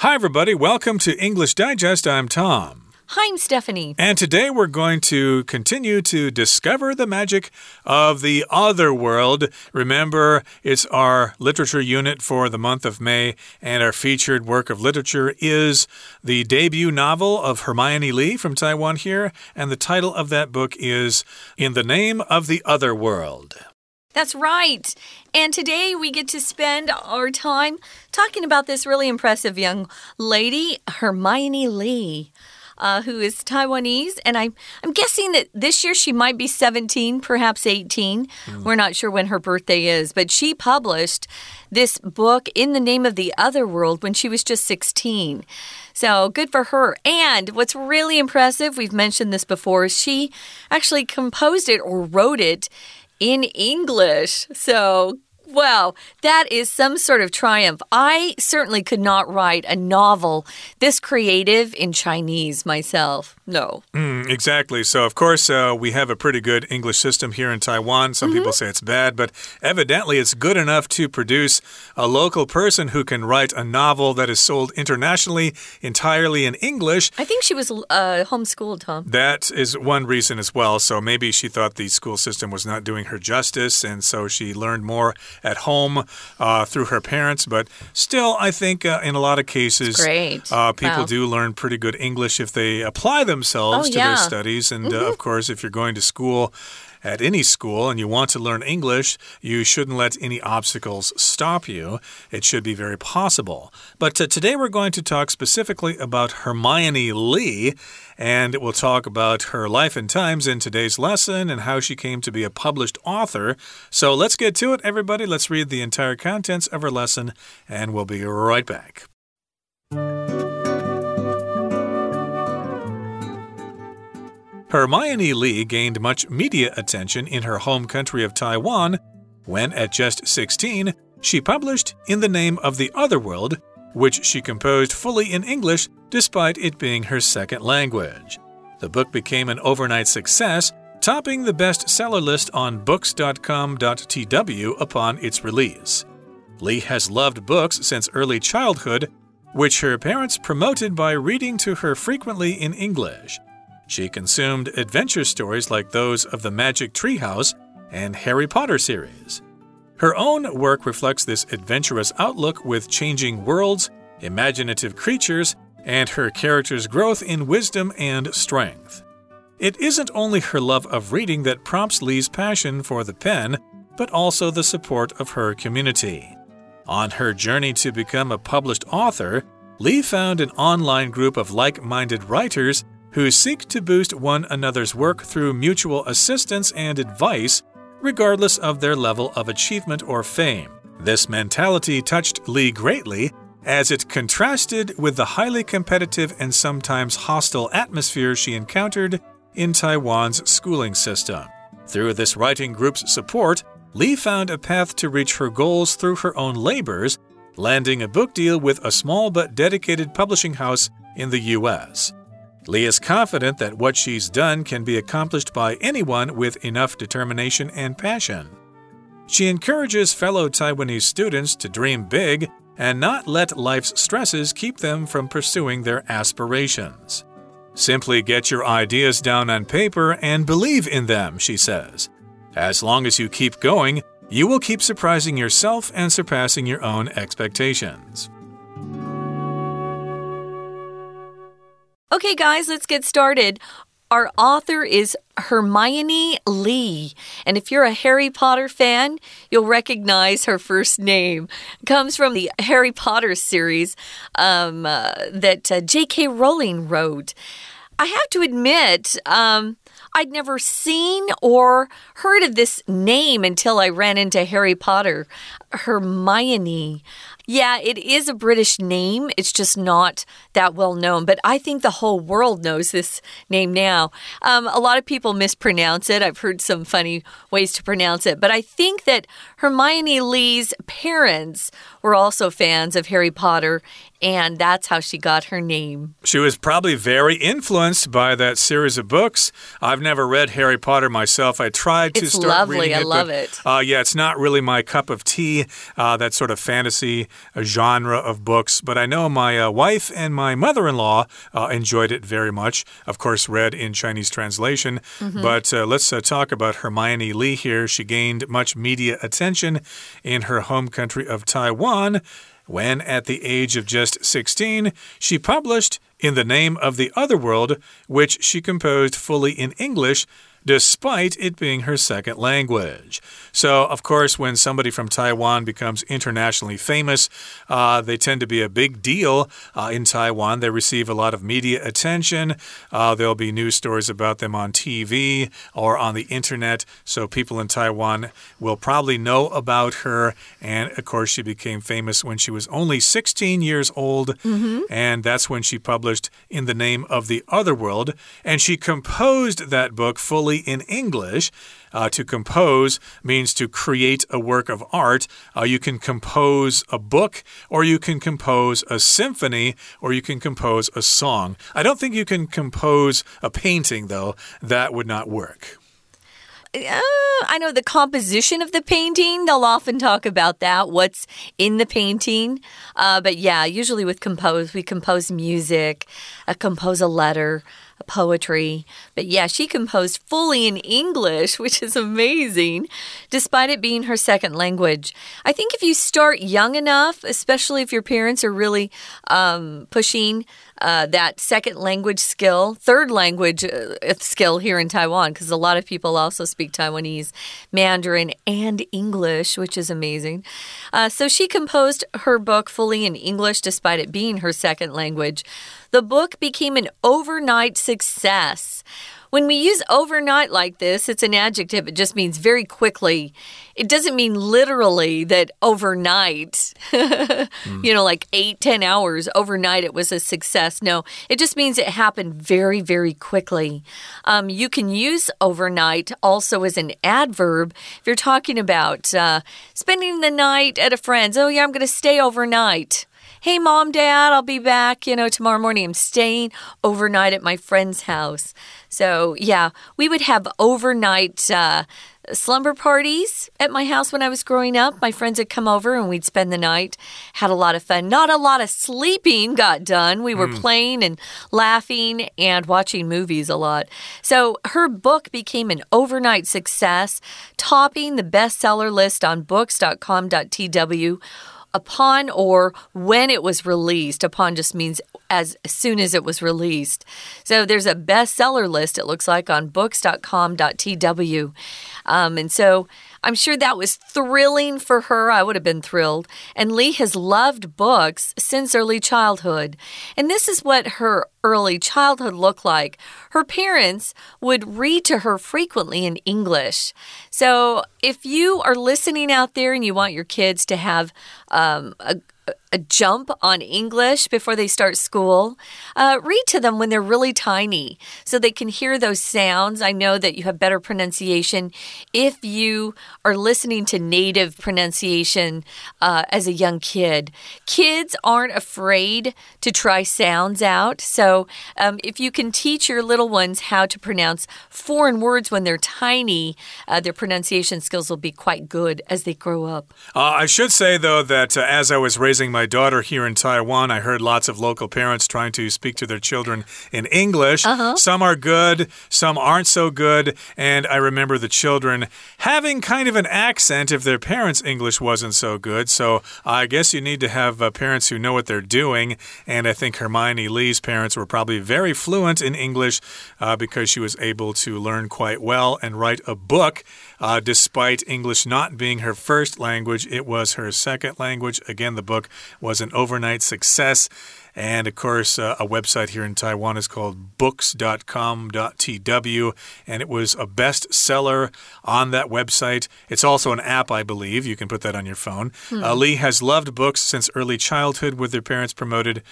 Hi, everybody. Welcome to English Digest. I'm Tom. Hi, I'm Stephanie. And today we're going to continue to discover the magic of the other world. Remember, it's our literature unit for the month of May, and our featured work of literature is the debut novel of Hermione Lee from Taiwan here, and the title of that book is In the Name of the Other World. That's right. And today we get to spend our time talking about this really impressive young lady, Hermione Lee. Uh, who is Taiwanese, and I'm I'm guessing that this year she might be 17, perhaps 18. Mm. We're not sure when her birthday is, but she published this book in the name of the other world when she was just 16. So good for her. And what's really impressive, we've mentioned this before—is she actually composed it or wrote it in English. So Wow, that is some sort of triumph. I certainly could not write a novel this creative in Chinese myself. No. Mm, exactly. So, of course, uh, we have a pretty good English system here in Taiwan. Some mm -hmm. people say it's bad, but evidently it's good enough to produce a local person who can write a novel that is sold internationally entirely in English. I think she was uh, homeschooled, Tom. That is one reason as well. So maybe she thought the school system was not doing her justice, and so she learned more at home uh, through her parents. But still, I think uh, in a lot of cases, uh, people wow. do learn pretty good English if they apply themselves oh, to yeah. their studies. And mm -hmm. of course, if you're going to school, at any school and you want to learn English, you shouldn't let any obstacles stop you. It should be very possible. But uh, today we're going to talk specifically about Hermione Lee, and we'll talk about her life and times in today's lesson and how she came to be a published author. So let's get to it, everybody. Let's read the entire contents of her lesson, and we'll be right back. Hermione Lee gained much media attention in her home country of Taiwan when, at just 16, she published In the Name of the Other World, which she composed fully in English despite it being her second language. The book became an overnight success, topping the bestseller list on books.com.tw upon its release. Lee has loved books since early childhood, which her parents promoted by reading to her frequently in English. She consumed adventure stories like those of the Magic Treehouse and Harry Potter series. Her own work reflects this adventurous outlook with changing worlds, imaginative creatures, and her character's growth in wisdom and strength. It isn't only her love of reading that prompts Lee's passion for the pen, but also the support of her community. On her journey to become a published author, Lee found an online group of like minded writers who seek to boost one another's work through mutual assistance and advice, regardless of their level of achievement or fame. This mentality touched Lee greatly as it contrasted with the highly competitive and sometimes hostile atmosphere she encountered in Taiwan's schooling system. Through this writing group's support, Lee found a path to reach her goals through her own labors, landing a book deal with a small but dedicated publishing house in the U.S. Lee is confident that what she's done can be accomplished by anyone with enough determination and passion. She encourages fellow Taiwanese students to dream big and not let life's stresses keep them from pursuing their aspirations. Simply get your ideas down on paper and believe in them, she says. As long as you keep going, you will keep surprising yourself and surpassing your own expectations. Okay, guys, let's get started. Our author is Hermione Lee. And if you're a Harry Potter fan, you'll recognize her first name. It comes from the Harry Potter series um, uh, that uh, J.K. Rowling wrote. I have to admit, um, I'd never seen or heard of this name until I ran into Harry Potter. Hermione. Yeah, it is a British name. It's just not that well known. But I think the whole world knows this name now. Um, a lot of people mispronounce it. I've heard some funny ways to pronounce it. But I think that Hermione Lee's parents were also fans of Harry Potter, and that's how she got her name. She was probably very influenced by that series of books. I've never read Harry Potter myself. I tried to it's start lovely. reading it. I love but, it. Uh, yeah, it's not really my cup of tea. Uh, that sort of fantasy genre of books, but I know my uh, wife and my mother in law uh, enjoyed it very much. Of course, read in Chinese translation. Mm -hmm. But uh, let's uh, talk about Hermione Lee here. She gained much media attention in her home country of Taiwan when, at the age of just 16, she published In the Name of the Other World, which she composed fully in English despite it being her second language. So, of course, when somebody from Taiwan becomes internationally famous, uh, they tend to be a big deal uh, in Taiwan. They receive a lot of media attention. Uh, there'll be news stories about them on TV or on the internet. So, people in Taiwan will probably know about her. And, of course, she became famous when she was only 16 years old. Mm -hmm. And that's when she published In the Name of the Other World. And she composed that book fully in English. Uh, to compose means to create a work of art. Uh, you can compose a book, or you can compose a symphony, or you can compose a song. I don't think you can compose a painting, though. That would not work. Uh, I know the composition of the painting, they'll often talk about that, what's in the painting. Uh, but yeah, usually with compose, we compose music, uh, compose a letter poetry. But yeah, she composed fully in English, which is amazing, despite it being her second language. I think if you start young enough, especially if your parents are really um, pushing uh, that second language skill, third language uh, skill here in Taiwan, because a lot of people also speak Taiwanese, Mandarin, and English, which is amazing. Uh, so she composed her book fully in English, despite it being her second language. The book became an overnight success. When we use overnight like this, it's an adjective. It just means very quickly. It doesn't mean literally that overnight, mm. you know, like eight, ten hours overnight, it was a success. No, it just means it happened very, very quickly. Um, you can use overnight also as an adverb if you're talking about uh, spending the night at a friend's. Oh, yeah, I'm going to stay overnight hey, mom, dad, I'll be back, you know, tomorrow morning. I'm staying overnight at my friend's house. So, yeah, we would have overnight. Uh, slumber parties at my house when I was growing up. My friends would come over and we'd spend the night. Had a lot of fun. Not a lot of sleeping got done. We were mm. playing and laughing and watching movies a lot. So her book became an overnight success, topping the bestseller list on books.com.tw upon or when it was released. Upon just means as soon as it was released. So there's a bestseller list, it looks like, on books.com.tw. Um, and so I'm sure that was thrilling for her. I would have been thrilled. And Lee has loved books since early childhood. And this is what her early childhood looked like. Her parents would read to her frequently in English. So if you are listening out there and you want your kids to have um, a a jump on English before they start school. Uh, read to them when they're really tiny so they can hear those sounds. I know that you have better pronunciation if you are listening to native pronunciation uh, as a young kid. Kids aren't afraid to try sounds out. So um, if you can teach your little ones how to pronounce foreign words when they're tiny, uh, their pronunciation skills will be quite good as they grow up. Uh, I should say, though, that uh, as I was raising my daughter here in Taiwan, I heard lots of local parents trying to speak to their children in English. Uh -huh. Some are good, some aren't so good. And I remember the children having kind of an accent if their parents' English wasn't so good. So I guess you need to have uh, parents who know what they're doing. And I think Hermione Lee's parents were probably very fluent in English uh, because she was able to learn quite well and write a book. Uh, despite English not being her first language, it was her second language. Again, the book was an overnight success. And of course, uh, a website here in Taiwan is called books.com.tw, and it was a bestseller on that website. It's also an app, I believe. You can put that on your phone. Hmm. Uh, Lee has loved books since early childhood, with their parents promoted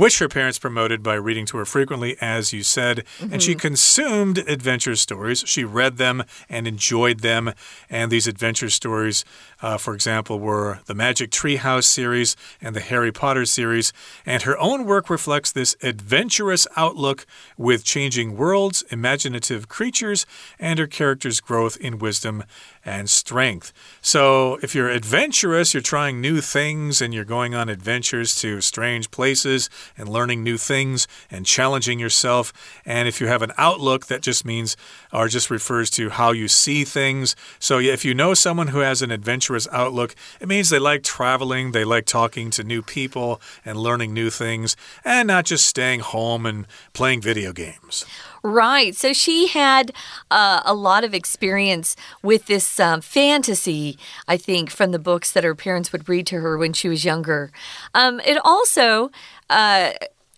which her parents promoted by reading to her frequently, as you said. Mm -hmm. And she mm-hmm. consumed adventure stories. She read them and enjoyed them. And these adventure stories, uh, for example, were the Magic Treehouse series and the Harry Potter series. And her own work reflects this adventurous outlook with changing worlds, imaginative creatures, and her characters' growth in wisdom and strength. So, if you're adventurous, you're trying new things and you're going on adventures to strange places and learning new things and challenging yourself. And if you have an outlook, that just means or just refers to how you see things. So, if you know someone who has an adventurous outlook, it means they like traveling, they like talking to new people and learning new things, and not just staying home and playing video games. Right. So she had uh, a lot of experience with this um, fantasy, I think, from the books that her parents would read to her when she was younger. Um, it also. Uh,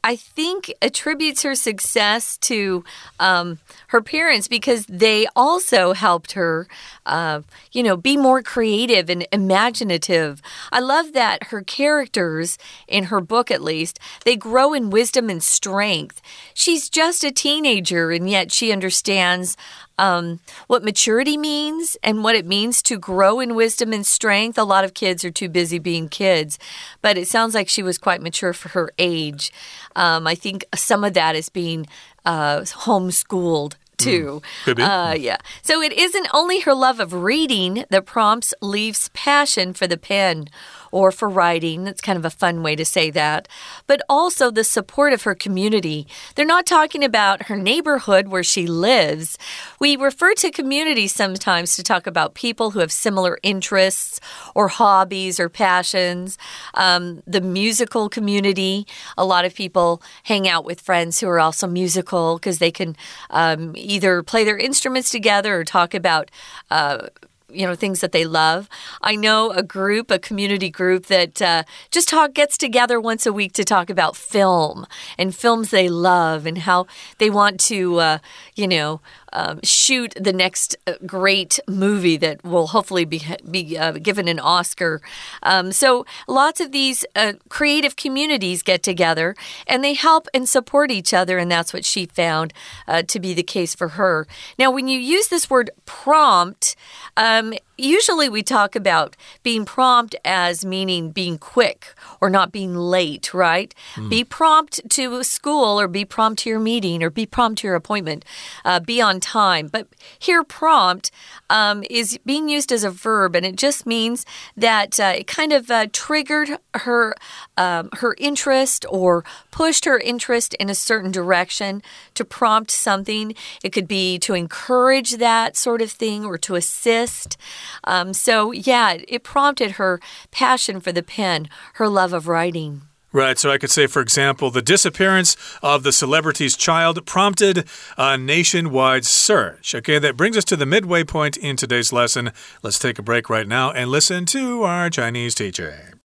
I think attributes her success to um, her parents because they also helped her, uh, you know, be more creative and imaginative. I love that her characters, in her book at least, they grow in wisdom and strength. She's just a teenager, and yet she understands um, what maturity means and what it means to grow in wisdom and strength. A lot of kids are too busy being kids, but it sounds like she was quite mature for her age. Um, I think some of that is being uh, homeschooled too. Mm, uh, yeah. So it isn't only her love of reading that prompts Lee's passion for the pen or for writing. That's kind of a fun way to say that. But also the support of her community. They're not talking about her neighborhood where she lives. We refer to community sometimes to talk about people who have similar interests or hobbies or passions. Um, the musical community, a lot of people hang out with friends who are also musical because they can um, either play their instruments together or talk about. Uh, you know things that they love. I know a group, a community group that uh, just talk gets together once a week to talk about film and films they love and how they want to, uh, you know, um, shoot the next uh, great movie that will hopefully be be uh, given an Oscar. Um, so lots of these uh, creative communities get together and they help and support each other, and that's what she found uh, to be the case for her. Now, when you use this word prompt. Um, usually we talk about being prompt as meaning being quick or not being late, right? Mm. Be prompt to school or be prompt to your meeting or be prompt to your appointment. Uh, be on time. But here, prompt um, is being used as a verb, and it just means that uh, it kind of uh, triggered her um, her interest or pushed her interest in a certain direction to prompt something. It could be to encourage that sort of thing or to assist. Um, so, yeah, it prompted her passion for the pen, her love of writing. Right. So I could say, for example, the disappearance of the celebrity's child prompted a nationwide search. Okay, that brings us to the midway point in today's lesson. Let's take a break right now and listen to our Chinese teacher.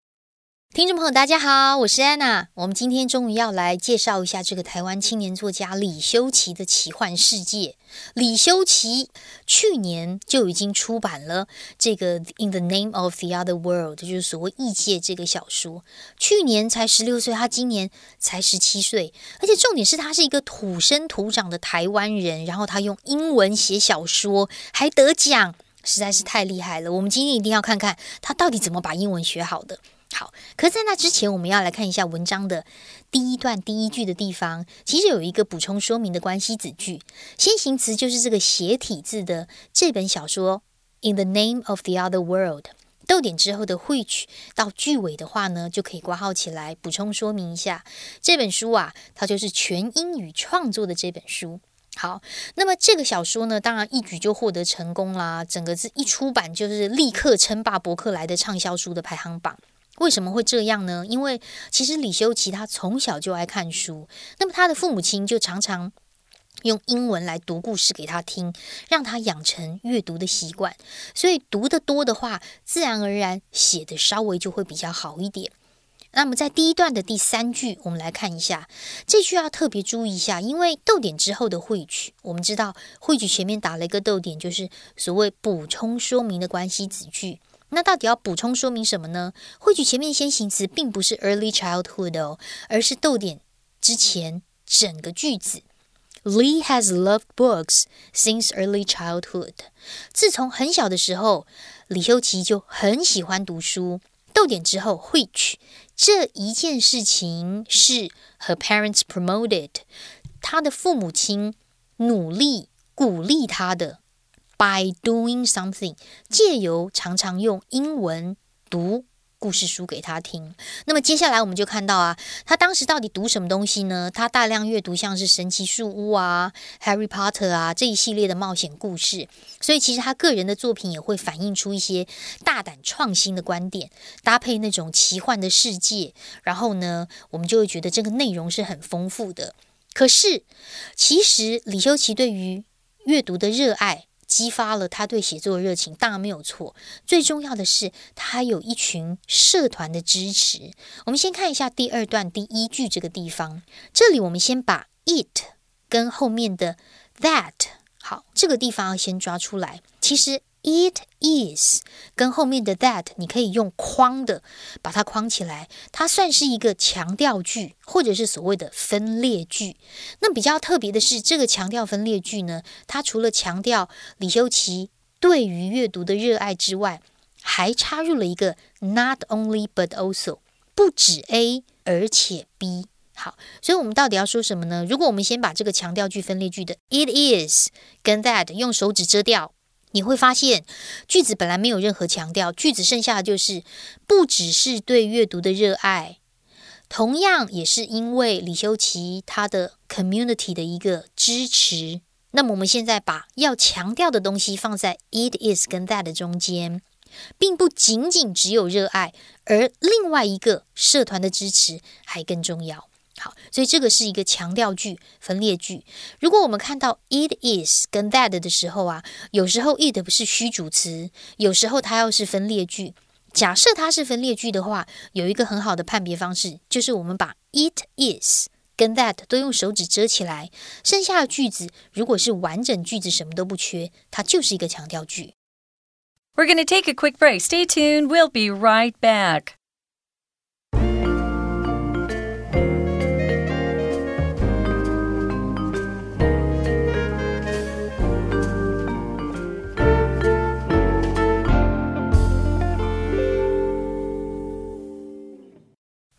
听众朋友，大家好，我是安娜。我们今天终于要来介绍一下这个台湾青年作家李修齐的奇幻世界。李修齐去年就已经出版了这个《In the Name of the Other World》，就是所谓异界这个小说。去年才十六岁，他今年才十七岁，而且重点是他是一个土生土长的台湾人，然后他用英文写小说，还得奖，实在是太厉害了。我们今天一定要看看他到底怎么把英文学好的。好，可是在那之前，我们要来看一下文章的第一段第一句的地方，其实有一个补充说明的关系子句。先行词就是这个斜体字的这本小说《In the Name of the Other World》。逗点之后的 which 到句尾的话呢，就可以挂号起来，补充说明一下这本书啊，它就是全英语创作的这本书。好，那么这个小说呢，当然一举就获得成功啦，整个是一出版就是立刻称霸博客来的畅销书的排行榜。为什么会这样呢？因为其实李修齐他从小就爱看书，那么他的父母亲就常常用英文来读故事给他听，让他养成阅读的习惯。所以读得多的话，自然而然写的稍微就会比较好一点。那么在第一段的第三句，我们来看一下这句要特别注意一下，因为逗点之后的汇聚，我们知道汇聚前面打了一个逗点，就是所谓补充说明的关系子句。那到底要补充说明什么呢？或许前面先行词并不是 early childhood 哦，而是逗点之前整个句子。Lee has loved books since early childhood。自从很小的时候，李修齐就很喜欢读书。逗点之后，which 这一件事情是 her parents promoted，他的父母亲努力鼓励他的。By doing something，借由常常用英文读。故事书给他听。那么接下来我们就看到啊，他当时到底读什么东西呢？他大量阅读像是《神奇树屋》啊、《Harry Potter》啊这一系列的冒险故事。所以其实他个人的作品也会反映出一些大胆创新的观点，搭配那种奇幻的世界。然后呢，我们就会觉得这个内容是很丰富的。可是，其实李修齐对于阅读的热爱。激发了他对写作的热情，当然没有错。最重要的是，他有一群社团的支持。我们先看一下第二段第一句这个地方，这里我们先把 it 跟后面的 that 好，这个地方要先抓出来。其实。It is 跟后面的 that 你可以用框的把它框起来，它算是一个强调句，或者是所谓的分裂句。那比较特别的是，这个强调分裂句呢，它除了强调李修齐对于阅读的热爱之外，还插入了一个 not only but also，不止 A 而且 B。好，所以我们到底要说什么呢？如果我们先把这个强调句分裂句的 it is 跟 that 用手指遮掉。你会发现，句子本来没有任何强调，句子剩下的就是不只是对阅读的热爱，同样也是因为李修齐他的 community 的一个支持。那么我们现在把要强调的东西放在 it is 跟 that 的中间，并不仅仅只有热爱，而另外一个社团的支持还更重要。好，所以这个是一个强调句、分裂句。如果我们看到 it is 跟 that 的时候啊，有时候 it 不是虚主词，有时候它要是分裂句。假设它是分裂句的话，有一个很好的判别方式，就是我们把 it is 跟 that 都用手指遮起来，剩下的句子如果是完整句子，什么都不缺，它就是一个强调句。We're gonna take a quick break. Stay tuned. We'll be right back.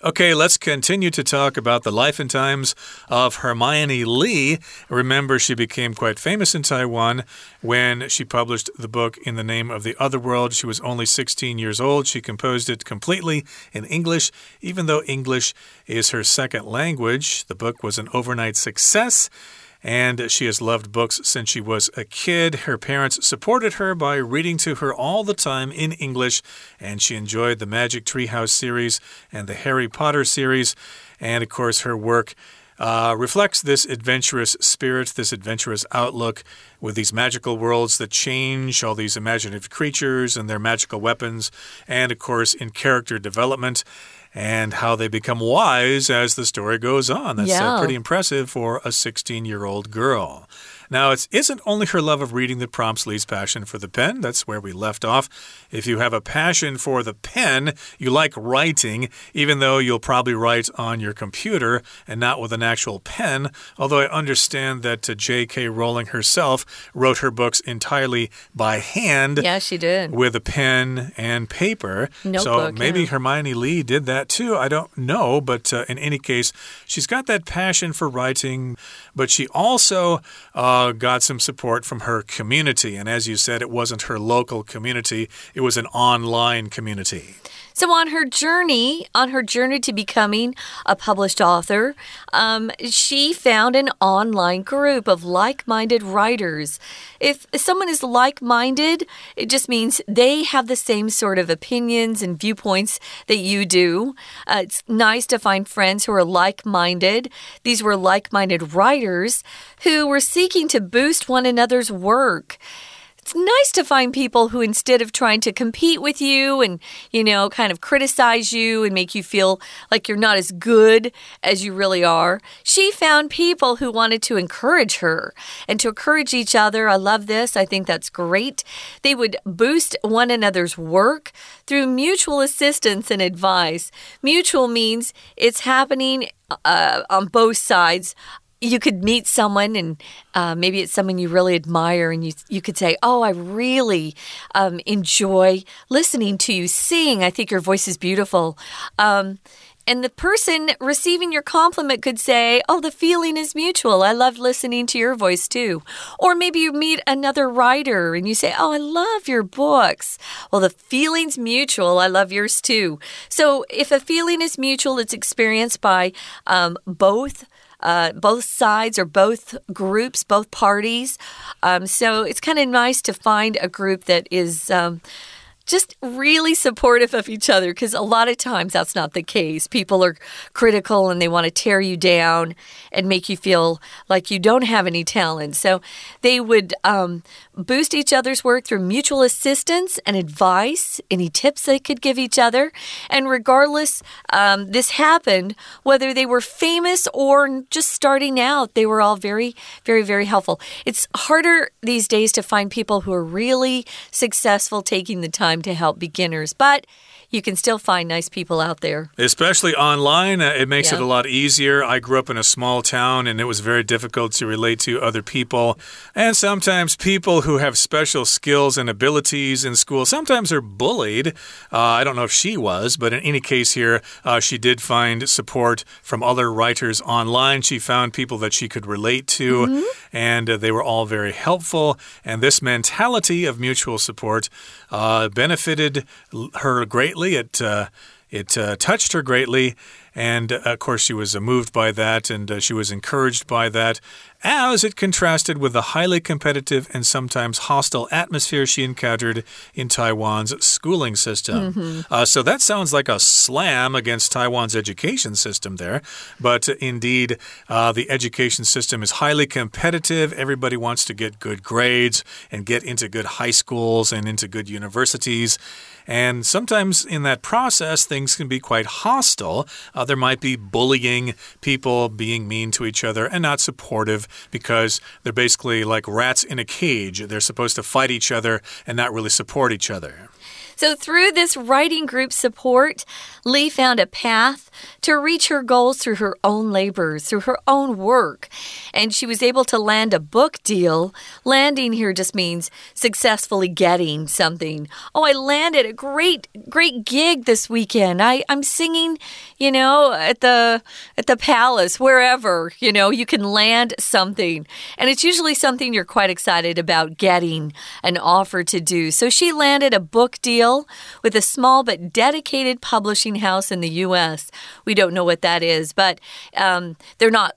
Okay, let's continue to talk about the life and times of Hermione Lee. Remember, she became quite famous in Taiwan when she published the book In the Name of the Other World. She was only 16 years old. She composed it completely in English, even though English is her second language. The book was an overnight success and she has loved books since she was a kid. Her parents supported her by reading to her all the time in English, and she enjoyed the Magic Treehouse series and the Harry Potter series. And of course, her work uh, reflects this adventurous spirit, this adventurous outlook with these magical worlds that change, all these imaginative creatures and their magical weapons, and of course, in character development and how they become wise as the story goes on. That's uh, yeah. uh, pretty impressive for a 16 year old girl. Now, it isn't only her love of reading that prompts Lee's passion for the pen. That's where we left off. If you have a passion for the pen, you like writing, even though you'll probably write on your computer and not with an actual pen. Although I understand that uh, J.K. Rowling herself wrote her books entirely by hand. Yeah, she did. With a pen and paper. Notebook, so maybe yeah. Hermione Lee did that too. I don't know. But uh, in any case, she's got that passion for writing, but she also. Uh, uh, got some support from her community. And as you said, it wasn't her local community, it was an online community. So on her journey, on her journey to becoming a published author, um, she found an online group of like-minded writers. If someone is like-minded, it just means they have the same sort of opinions and viewpoints that you do. Uh, it's nice to find friends who are like-minded. These were like-minded writers who were seeking to boost one another's work it's nice to find people who, instead of trying to compete with you and, you know, kind of criticize you and make you feel like you're not as good as you really are, she found people who wanted to encourage her and to encourage each other. I love this. I think that's great. They would boost one another's work through mutual assistance and advice. Mutual means it's happening uh, on both sides you could meet someone and uh, maybe it's someone you really admire and you you could say oh i really um, enjoy listening to you sing i think your voice is beautiful um, and the person receiving your compliment could say, Oh, the feeling is mutual. I love listening to your voice too. Or maybe you meet another writer and you say, Oh, I love your books. Well, the feeling's mutual. I love yours too. So if a feeling is mutual, it's experienced by um, both. Uh, both sides or both groups, both parties. Um, so it's kind of nice to find a group that is. Um, just really supportive of each other because a lot of times that's not the case. People are critical and they want to tear you down and make you feel like you don't have any talent. So they would um, boost each other's work through mutual assistance and advice, any tips they could give each other. And regardless, um, this happened whether they were famous or just starting out, they were all very, very, very helpful. It's harder these days to find people who are really successful taking the time time to help beginners. But you can still find nice people out there. Especially online, uh, it makes yeah. it a lot easier. I grew up in a small town and it was very difficult to relate to other people. And sometimes people who have special skills and abilities in school sometimes are bullied. Uh, I don't know if she was, but in any case here, uh, she did find support from other writers online. She found people that she could relate to, mm -hmm. and uh, they were all very helpful. And this mentality of mutual support uh, benefited her greatly. It uh, it uh, touched her greatly, and uh, of course, she was uh, moved by that and uh, she was encouraged by that, as it contrasted with the highly competitive and sometimes hostile atmosphere she encountered in Taiwan's schooling system. Mm -hmm. so that sounds like a slam against Taiwan's education system there. But indeed, the education system is highly competitive. Everybody wants to get good grades and get into good high schools and into good universities. And sometimes in that process, things can be quite hostile. Uh, there might be bullying, people being mean to each other and not supportive because they're basically like rats in a cage. They're supposed to fight each other and not really support each other. So, through this writing group support, Lee found a path to reach her goals through her own labors, through her own work. And she was able to land a book deal. Landing here just means successfully getting something. Oh, I landed a great, great gig this weekend. I, I'm singing, you know, at the at the palace, wherever, you know, you can land something. And it's usually something you're quite excited about getting an offer to do. So she landed a book deal deal with a small but dedicated publishing house in the U.S. We don't know what that is, but um, they're not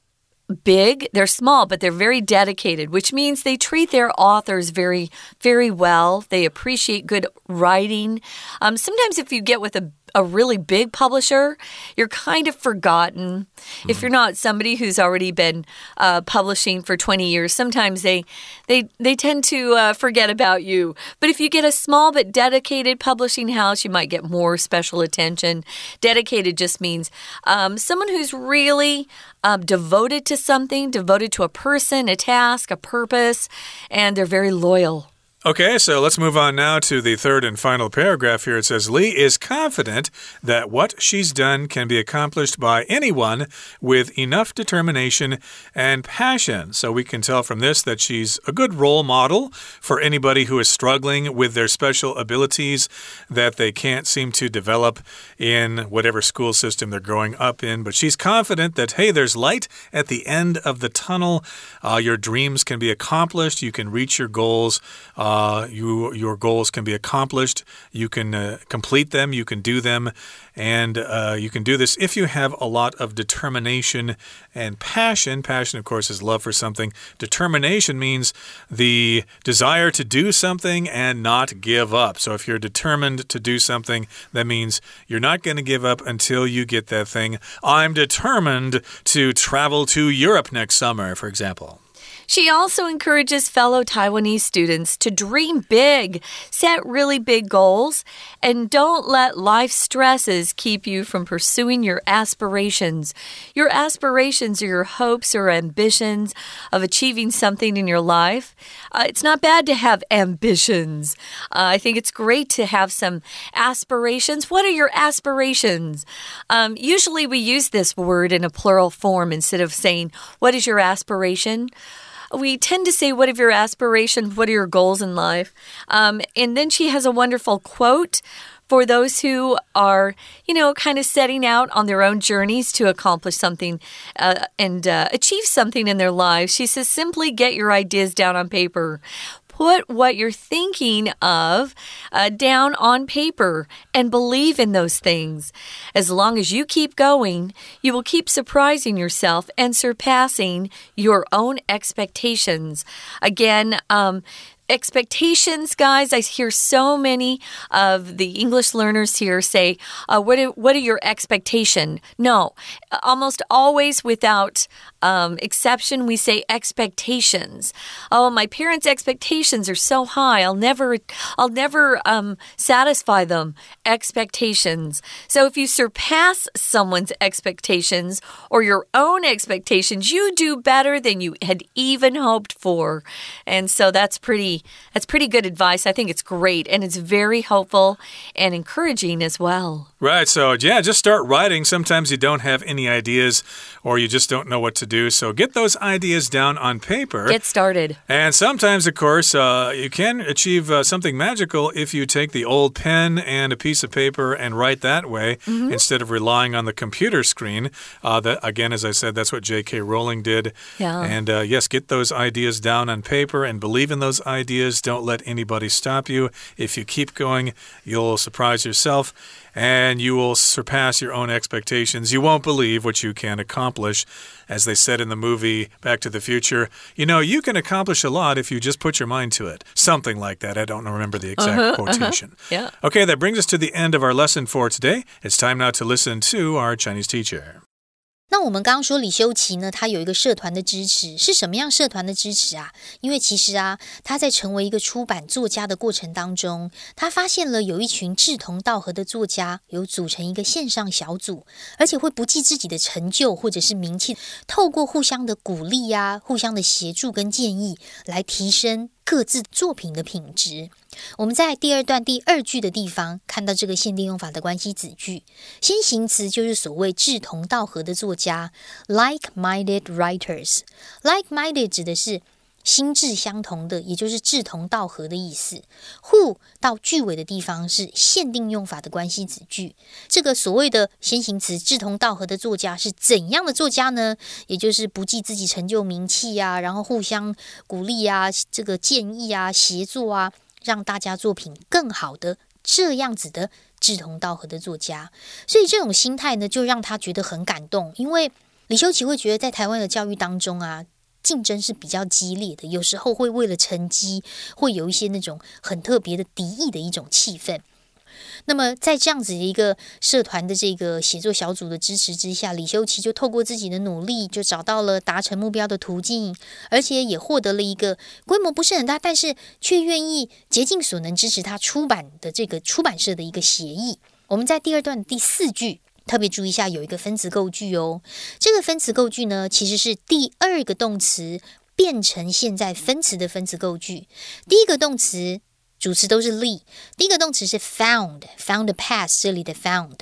big, they're small, but they're very dedicated, which means they treat their authors very, very well. They appreciate good writing. Um, sometimes, if you get with a a really big publisher, you're kind of forgotten. Mm. If you're not somebody who's already been uh, publishing for 20 years, sometimes they they they tend to uh, forget about you. But if you get a small but dedicated publishing house, you might get more special attention. Dedicated just means um, someone who's really um, devoted to something, devoted to a person, a task, a purpose, and they're very loyal. Okay, so let's move on now to the third and final paragraph here. It says Lee is confident that what she's done can be accomplished by anyone with enough determination and passion. So we can tell from this that she's a good role model for anybody who is struggling with their special abilities that they can't seem to develop in whatever school system they're growing up in. But she's confident that, hey, there's light at the end of the tunnel. Uh, your dreams can be accomplished, you can reach your goals. Uh, uh, you, your goals can be accomplished. You can uh, complete them. You can do them. And uh, you can do this if you have a lot of determination and passion. Passion, of course, is love for something. Determination means the desire to do something and not give up. So if you're determined to do something, that means you're not going to give up until you get that thing. I'm determined to travel to Europe next summer, for example. She also encourages fellow Taiwanese students to dream big, set really big goals, and don't let life stresses keep you from pursuing your aspirations. Your aspirations are your hopes or ambitions of achieving something in your life. Uh, it's not bad to have ambitions. Uh, I think it's great to have some aspirations. What are your aspirations? Um, usually we use this word in a plural form instead of saying, What is your aspiration? We tend to say, What are your aspirations? What are your goals in life? Um, and then she has a wonderful quote for those who are, you know, kind of setting out on their own journeys to accomplish something uh, and uh, achieve something in their lives. She says, simply get your ideas down on paper put what you're thinking of uh, down on paper and believe in those things. As long as you keep going, you will keep surprising yourself and surpassing your own expectations. Again, um, expectations, guys. I hear so many of the English learners here say, uh, what, are, what are your expectation? No, almost always without um, exception, we say expectations. Oh, my parents' expectations are so high. I'll never, I'll never um, satisfy them. Expectations. So if you surpass someone's expectations or your own expectations, you do better than you had even hoped for. And so that's pretty, that's pretty good advice. I think it's great and it's very helpful and encouraging as well. Right. So yeah, just start writing. Sometimes you don't have any ideas or you just don't know what to do. So get those ideas down on paper. Get started. And sometimes, of course, uh, you can achieve uh, something magical if you take the old pen and a piece of paper and write that way mm -hmm. instead of relying on the computer screen. Uh, that again, as I said, that's what J.K. Rowling did. Yeah. And uh, yes, get those ideas down on paper and believe in those ideas. Don't let anybody stop you. If you keep going, you'll surprise yourself and you will surpass your own expectations. You won't believe what you can accomplish. As they said in the movie Back to the Future, you know, you can accomplish a lot if you just put your mind to it. Something like that. I don't remember the exact uh -huh, quotation. Uh -huh. Yeah. Okay, that brings us to the end of our lesson for today. It's time now to listen to our Chinese teacher. 那我们刚刚说李修齐呢，他有一个社团的支持，是什么样社团的支持啊？因为其实啊，他在成为一个出版作家的过程当中，他发现了有一群志同道合的作家，有组成一个线上小组，而且会不计自己的成就或者是名气，透过互相的鼓励呀、互相的协助跟建议，来提升各自作品的品质。我们在第二段第二句的地方看到这个限定用法的关系子句，先行词就是所谓志同道合的作家，like-minded writers。like-minded 指的是心智相同的，也就是志同道合的意思。who 到句尾的地方是限定用法的关系子句。这个所谓的先行词志同道合的作家是怎样的作家呢？也就是不计自己成就名气啊，然后互相鼓励啊，这个建议啊，协作啊。让大家作品更好的这样子的志同道合的作家，所以这种心态呢，就让他觉得很感动。因为李修齐会觉得，在台湾的教育当中啊，竞争是比较激烈的，有时候会为了成绩，会有一些那种很特别的敌意的一种气氛。那么，在这样子的一个社团的这个写作小组的支持之下，李修齐就透过自己的努力，就找到了达成目标的途径，而且也获得了一个规模不是很大，但是却愿意竭尽所能支持他出版的这个出版社的一个协议。我们在第二段第四句特别注意一下，有一个分词构句哦。这个分词构句呢，其实是第二个动词变成现在分词的分词构句。第一个动词。主词都是 le，第一个动词是 found，found past 这里的 found，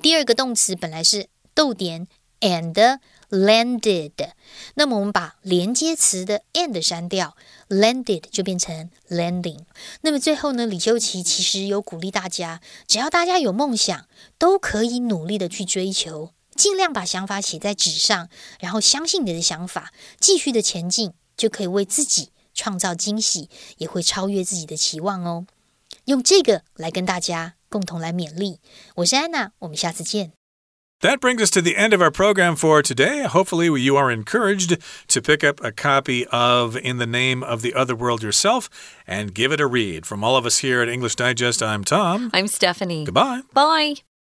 第二个动词本来是逗点 and landed，那么我们把连接词的 and 删掉，landed 就变成 landing。那么最后呢，李修齐其实有鼓励大家，只要大家有梦想，都可以努力的去追求，尽量把想法写在纸上，然后相信你的想法，继续的前进，就可以为自己。创造惊喜，也会超越自己的期望哦。用这个来跟大家共同来勉励。我是安娜，我们下次见。That brings us to the end of our program for today. Hopefully, you are encouraged to pick up a copy of In the Name of the Other World yourself and give it a read. From all of us here at English Digest, I'm Tom. I'm Stephanie. Goodbye. Bye.